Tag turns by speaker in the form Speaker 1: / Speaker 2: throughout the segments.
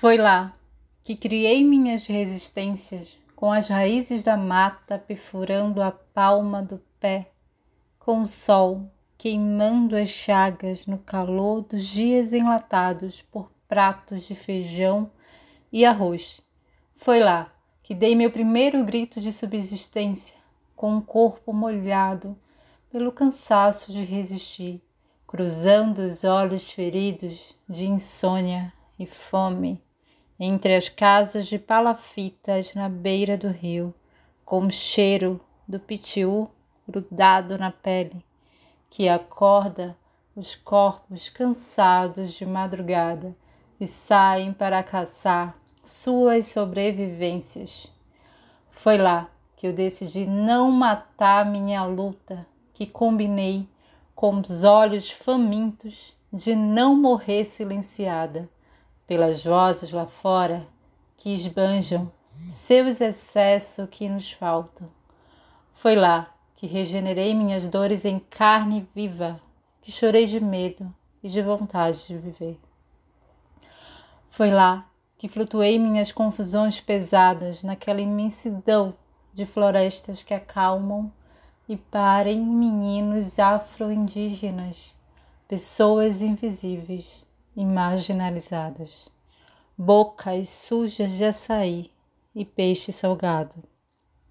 Speaker 1: Foi lá que criei minhas resistências com as raízes da mata perfurando a palma do pé, com o sol queimando as chagas no calor dos dias enlatados por pratos de feijão e arroz. Foi lá que dei meu primeiro grito de subsistência, com o corpo molhado pelo cansaço de resistir, cruzando os olhos feridos de insônia e fome entre as casas de palafitas na beira do rio, com o cheiro do pitiu grudado na pele, que acorda os corpos cansados de madrugada e saem para caçar suas sobrevivências. Foi lá que eu decidi não matar minha luta, que combinei com os olhos famintos de não morrer silenciada pelas vozes lá fora que esbanjam seus excessos que nos faltam. Foi lá que regenerei minhas dores em carne viva, que chorei de medo e de vontade de viver. Foi lá que flutuei minhas confusões pesadas naquela imensidão de florestas que acalmam e parem meninos afro-indígenas, pessoas invisíveis e marginalizadas, bocas sujas de açaí e peixe salgado.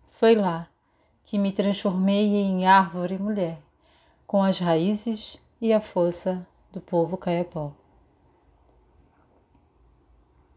Speaker 1: Foi lá que me transformei em árvore mulher, com as raízes e a força do povo caiapó.